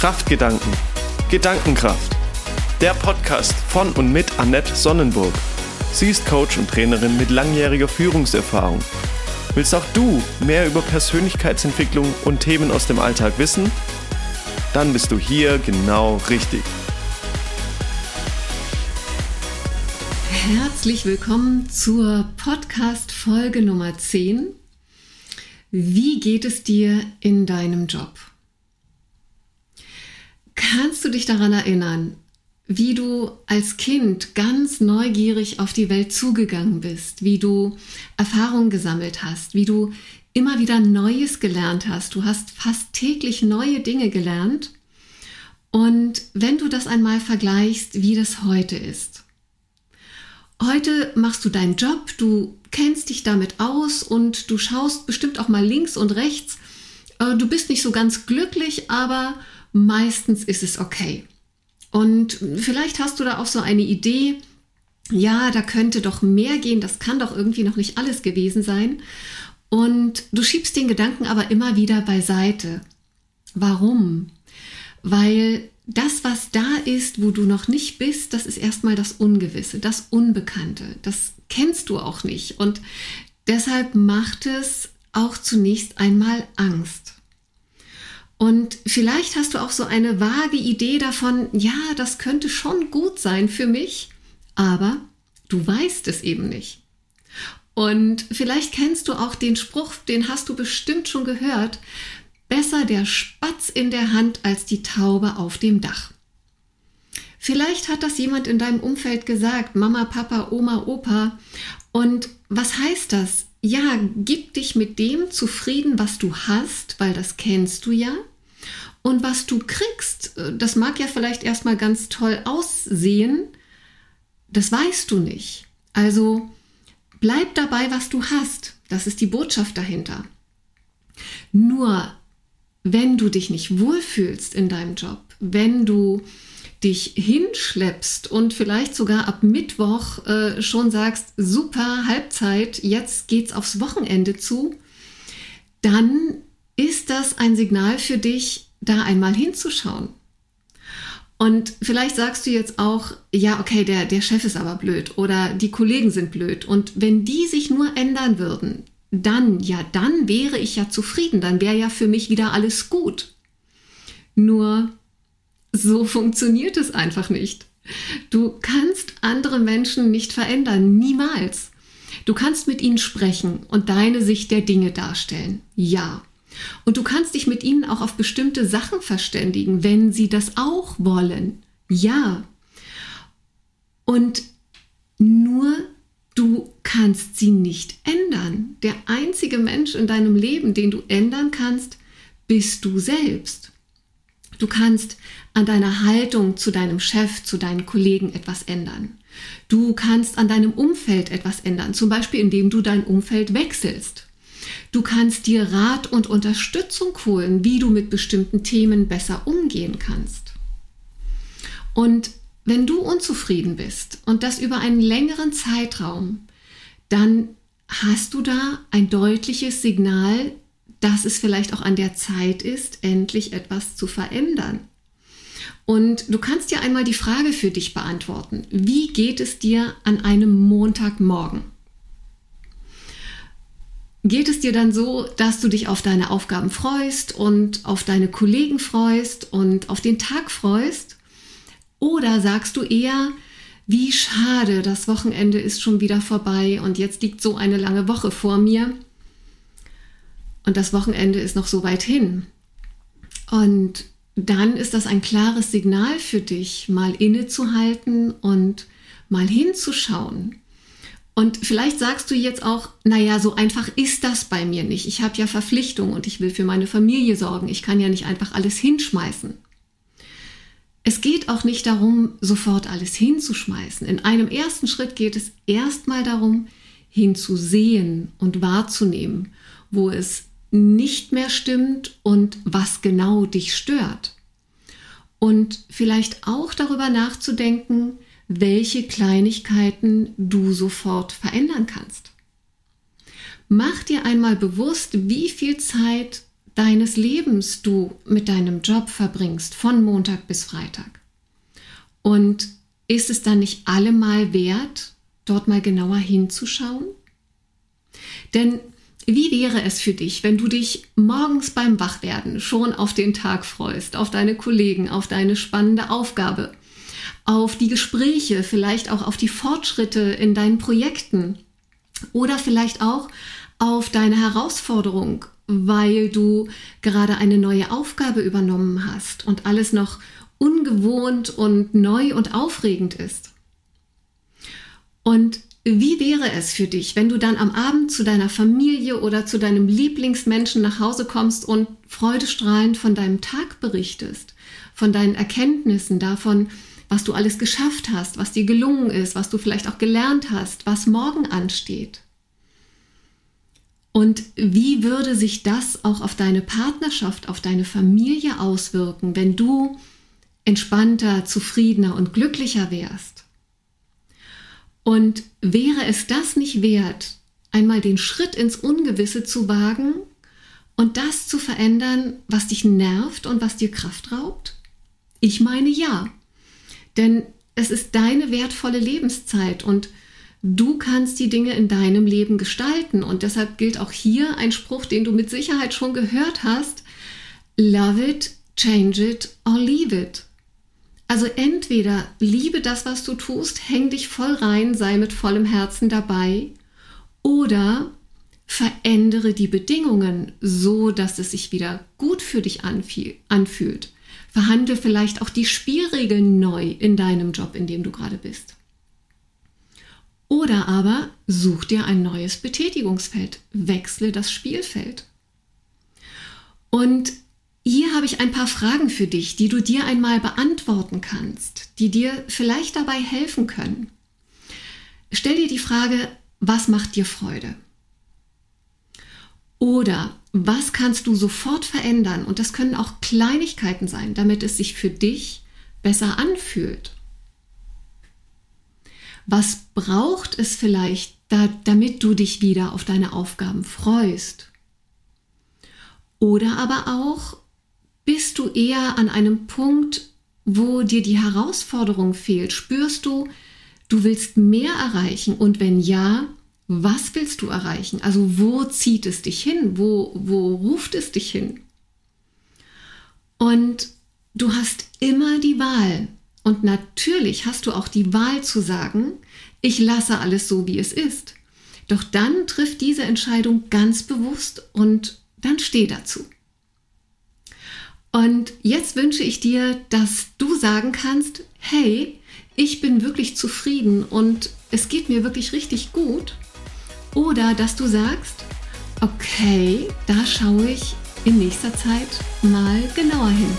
Kraftgedanken. Gedankenkraft. Der Podcast von und mit Annette Sonnenburg. Sie ist Coach und Trainerin mit langjähriger Führungserfahrung. Willst auch du mehr über Persönlichkeitsentwicklung und Themen aus dem Alltag wissen? Dann bist du hier genau richtig. Herzlich willkommen zur Podcast-Folge Nummer 10. Wie geht es dir in deinem Job? Kannst du dich daran erinnern, wie du als Kind ganz neugierig auf die Welt zugegangen bist, wie du Erfahrungen gesammelt hast, wie du immer wieder Neues gelernt hast. Du hast fast täglich neue Dinge gelernt. Und wenn du das einmal vergleichst, wie das heute ist. Heute machst du deinen Job, du kennst dich damit aus und du schaust bestimmt auch mal links und rechts. Äh, du bist nicht so ganz glücklich, aber meistens ist es okay. Und vielleicht hast du da auch so eine Idee, ja, da könnte doch mehr gehen, das kann doch irgendwie noch nicht alles gewesen sein. Und du schiebst den Gedanken aber immer wieder beiseite. Warum? Weil das, was da ist, wo du noch nicht bist, das ist erstmal das Ungewisse, das Unbekannte. Das kennst du auch nicht. Und deshalb macht es auch zunächst einmal Angst. Und vielleicht hast du auch so eine vage Idee davon, ja, das könnte schon gut sein für mich, aber du weißt es eben nicht. Und vielleicht kennst du auch den Spruch, den hast du bestimmt schon gehört, besser der Spatz in der Hand als die Taube auf dem Dach. Vielleicht hat das jemand in deinem Umfeld gesagt, Mama, Papa, Oma, Opa. Und was heißt das? Ja, gib dich mit dem zufrieden, was du hast, weil das kennst du ja. Und was du kriegst, äh, das mag ja vielleicht erstmal ganz toll aussehen, das weißt du nicht. Also bleib dabei, was du hast. Das ist die Botschaft dahinter. Nur wenn du dich nicht wohlfühlst in deinem Job, wenn du dich hinschleppst und vielleicht sogar ab Mittwoch äh, schon sagst, super, Halbzeit, jetzt geht's aufs Wochenende zu, dann ist das ein Signal für dich, da einmal hinzuschauen. Und vielleicht sagst du jetzt auch, ja, okay, der, der Chef ist aber blöd oder die Kollegen sind blöd. Und wenn die sich nur ändern würden, dann, ja, dann wäre ich ja zufrieden, dann wäre ja für mich wieder alles gut. Nur so funktioniert es einfach nicht. Du kannst andere Menschen nicht verändern, niemals. Du kannst mit ihnen sprechen und deine Sicht der Dinge darstellen. Ja. Und du kannst dich mit ihnen auch auf bestimmte Sachen verständigen, wenn sie das auch wollen. Ja. Und nur du kannst sie nicht ändern. Der einzige Mensch in deinem Leben, den du ändern kannst, bist du selbst. Du kannst an deiner Haltung zu deinem Chef, zu deinen Kollegen etwas ändern. Du kannst an deinem Umfeld etwas ändern, zum Beispiel indem du dein Umfeld wechselst. Du kannst dir Rat und Unterstützung holen, wie du mit bestimmten Themen besser umgehen kannst. Und wenn du unzufrieden bist und das über einen längeren Zeitraum, dann hast du da ein deutliches Signal, dass es vielleicht auch an der Zeit ist, endlich etwas zu verändern. Und du kannst dir einmal die Frage für dich beantworten. Wie geht es dir an einem Montagmorgen? Geht es dir dann so, dass du dich auf deine Aufgaben freust und auf deine Kollegen freust und auf den Tag freust? Oder sagst du eher, wie schade, das Wochenende ist schon wieder vorbei und jetzt liegt so eine lange Woche vor mir und das Wochenende ist noch so weit hin. Und dann ist das ein klares Signal für dich, mal innezuhalten und mal hinzuschauen und vielleicht sagst du jetzt auch, naja, so einfach ist das bei mir nicht. Ich habe ja Verpflichtungen und ich will für meine Familie sorgen. Ich kann ja nicht einfach alles hinschmeißen. Es geht auch nicht darum, sofort alles hinzuschmeißen. In einem ersten Schritt geht es erstmal darum, hinzusehen und wahrzunehmen, wo es nicht mehr stimmt und was genau dich stört. Und vielleicht auch darüber nachzudenken, welche Kleinigkeiten du sofort verändern kannst. Mach dir einmal bewusst, wie viel Zeit deines Lebens du mit deinem Job verbringst, von Montag bis Freitag. Und ist es dann nicht allemal wert, dort mal genauer hinzuschauen? Denn wie wäre es für dich, wenn du dich morgens beim Wachwerden schon auf den Tag freust, auf deine Kollegen, auf deine spannende Aufgabe, auf die Gespräche, vielleicht auch auf die Fortschritte in deinen Projekten oder vielleicht auch auf deine Herausforderung, weil du gerade eine neue Aufgabe übernommen hast und alles noch ungewohnt und neu und aufregend ist. Und wie wäre es für dich, wenn du dann am Abend zu deiner Familie oder zu deinem Lieblingsmenschen nach Hause kommst und freudestrahlend von deinem Tag berichtest, von deinen Erkenntnissen, davon, was du alles geschafft hast, was dir gelungen ist, was du vielleicht auch gelernt hast, was morgen ansteht? Und wie würde sich das auch auf deine Partnerschaft, auf deine Familie auswirken, wenn du entspannter, zufriedener und glücklicher wärst? Und wäre es das nicht wert, einmal den Schritt ins Ungewisse zu wagen und das zu verändern, was dich nervt und was dir Kraft raubt? Ich meine ja. Denn es ist deine wertvolle Lebenszeit und du kannst die Dinge in deinem Leben gestalten. Und deshalb gilt auch hier ein Spruch, den du mit Sicherheit schon gehört hast. Love it, change it or leave it. Also entweder liebe das, was du tust, häng dich voll rein, sei mit vollem Herzen dabei, oder verändere die Bedingungen so, dass es sich wieder gut für dich anfühlt. Verhandle vielleicht auch die Spielregeln neu in deinem Job, in dem du gerade bist. Oder aber such dir ein neues Betätigungsfeld, wechsle das Spielfeld. Und hier habe ich ein paar Fragen für dich, die du dir einmal beantworten kannst, die dir vielleicht dabei helfen können. Stell dir die Frage, was macht dir Freude? Oder was kannst du sofort verändern? Und das können auch Kleinigkeiten sein, damit es sich für dich besser anfühlt. Was braucht es vielleicht, da, damit du dich wieder auf deine Aufgaben freust? Oder aber auch, bist du eher an einem Punkt, wo dir die Herausforderung fehlt? Spürst du, du willst mehr erreichen? Und wenn ja, was willst du erreichen? Also wo zieht es dich hin? Wo, wo ruft es dich hin? Und du hast immer die Wahl. Und natürlich hast du auch die Wahl zu sagen, ich lasse alles so, wie es ist. Doch dann trifft diese Entscheidung ganz bewusst und dann steh dazu. Und jetzt wünsche ich dir, dass du sagen kannst, hey, ich bin wirklich zufrieden und es geht mir wirklich richtig gut. Oder dass du sagst, okay, da schaue ich in nächster Zeit mal genauer hin.